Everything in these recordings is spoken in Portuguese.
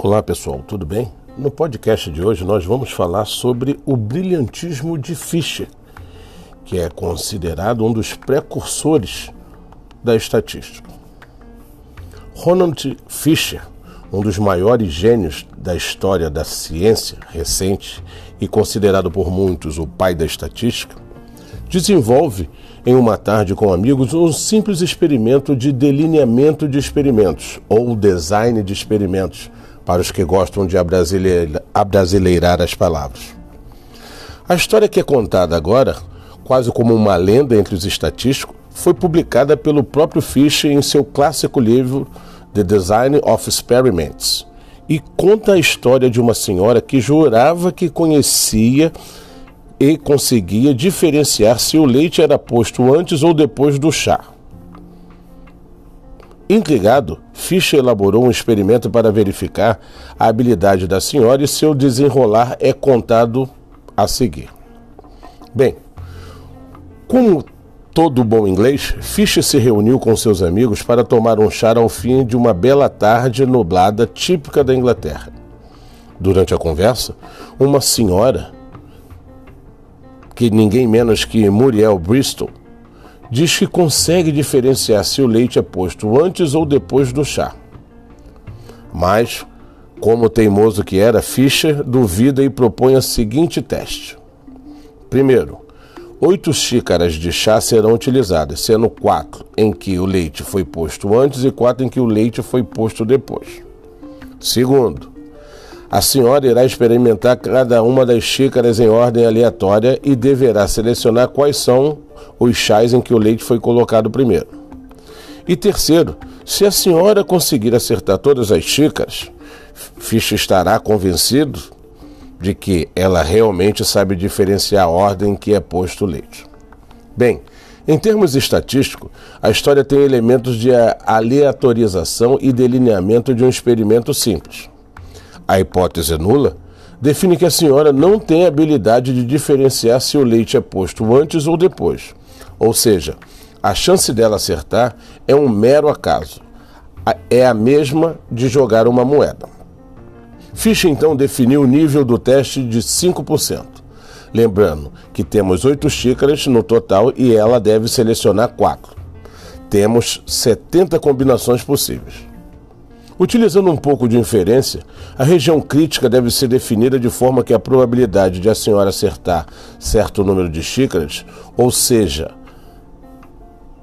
Olá pessoal, tudo bem? No podcast de hoje nós vamos falar sobre o brilhantismo de Fischer, que é considerado um dos precursores da estatística. Ronald Fischer, um dos maiores gênios da história da ciência recente e considerado por muitos o pai da estatística, desenvolve em uma tarde com amigos um simples experimento de delineamento de experimentos ou design de experimentos para os que gostam de abrasileirar as palavras. A história que é contada agora, quase como uma lenda entre os estatísticos, foi publicada pelo próprio Fischer em seu clássico livro The Design of Experiments e conta a história de uma senhora que jurava que conhecia e conseguia diferenciar se o leite era posto antes ou depois do chá. Intrigado, Fischer elaborou um experimento para verificar a habilidade da senhora e seu desenrolar é contado a seguir. Bem, como todo bom inglês, Fischer se reuniu com seus amigos para tomar um chá ao fim de uma bela tarde nublada típica da Inglaterra. Durante a conversa, uma senhora, que ninguém menos que Muriel Bristol, diz que consegue diferenciar se o leite é posto antes ou depois do chá. Mas, como teimoso que era, Fischer duvida e propõe o seguinte teste. Primeiro, oito xícaras de chá serão utilizadas, sendo quatro em que o leite foi posto antes e quatro em que o leite foi posto depois. Segundo, a senhora irá experimentar cada uma das xícaras em ordem aleatória e deverá selecionar quais são os chás em que o leite foi colocado primeiro. E terceiro, se a senhora conseguir acertar todas as xícaras, Fischer estará convencido de que ela realmente sabe diferenciar a ordem em que é posto o leite. Bem, em termos estatísticos, a história tem elementos de aleatorização e delineamento de um experimento simples. A hipótese nula define que a senhora não tem habilidade de diferenciar se o leite é posto antes ou depois. Ou seja, a chance dela acertar é um mero acaso. É a mesma de jogar uma moeda. Fischer então definiu o nível do teste de 5%. Lembrando que temos oito xícaras no total e ela deve selecionar quatro. Temos 70 combinações possíveis. Utilizando um pouco de inferência, a região crítica deve ser definida de forma que a probabilidade de a senhora acertar certo número de xícaras, ou seja,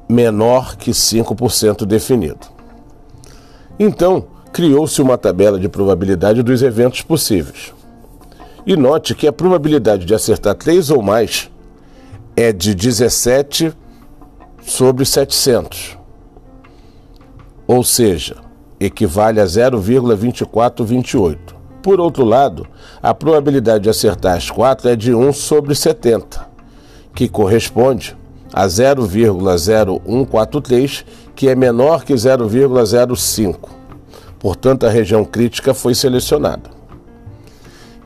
menor que 5% definido. Então, criou-se uma tabela de probabilidade dos eventos possíveis. E note que a probabilidade de acertar 3 ou mais é de 17 sobre 700. Ou seja, equivale a 0,2428. Por outro lado, a probabilidade de acertar as quatro é de 1 sobre 70, que corresponde a 0,0143, que é menor que 0,05. Portanto, a região crítica foi selecionada.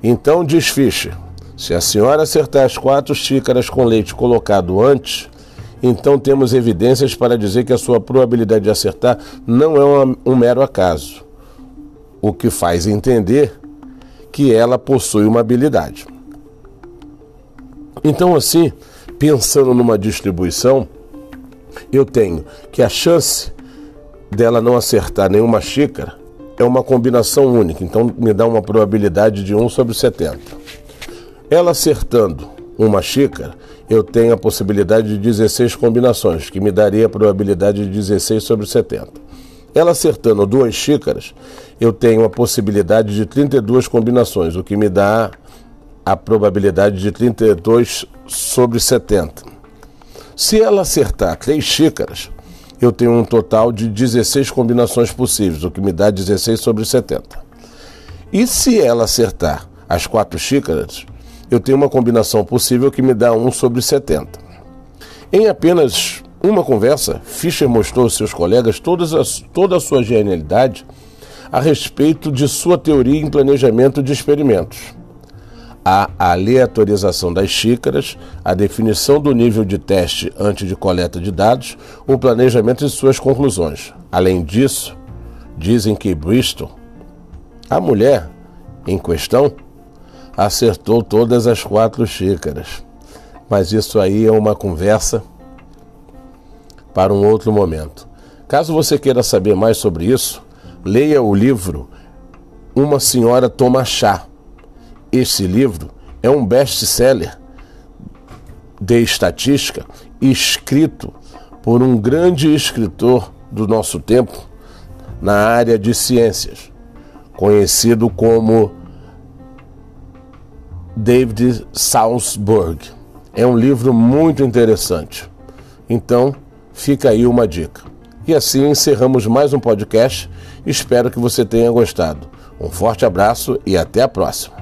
Então, diz Fischer, se a senhora acertar as quatro xícaras com leite colocado antes, então temos evidências para dizer que a sua probabilidade de acertar não é uma, um mero acaso, o que faz entender que ela possui uma habilidade. Então, assim, pensando numa distribuição, eu tenho que a chance dela não acertar nenhuma xícara é uma combinação única, então me dá uma probabilidade de 1 sobre 70. Ela acertando uma xícara, eu tenho a possibilidade de 16 combinações, que me daria a probabilidade de 16 sobre 70. Ela acertando duas xícaras, eu tenho a possibilidade de 32 combinações, o que me dá a probabilidade de 32 sobre 70. Se ela acertar três xícaras, eu tenho um total de 16 combinações possíveis, o que me dá 16 sobre 70. E se ela acertar as quatro xícaras, eu tenho uma combinação possível que me dá 1 sobre 70. Em apenas uma conversa, Fischer mostrou aos seus colegas as, toda a sua genialidade a respeito de sua teoria em planejamento de experimentos. A aleatorização das xícaras, a definição do nível de teste antes de coleta de dados, o planejamento de suas conclusões. Além disso, dizem que Bristol A mulher em questão acertou todas as quatro xícaras. Mas isso aí é uma conversa para um outro momento. Caso você queira saber mais sobre isso, leia o livro Uma Senhora Toma Chá. Este livro é um best-seller de estatística escrito por um grande escritor do nosso tempo na área de ciências, conhecido como David Salzburg. É um livro muito interessante. Então, fica aí uma dica. E assim encerramos mais um podcast. Espero que você tenha gostado. Um forte abraço e até a próxima.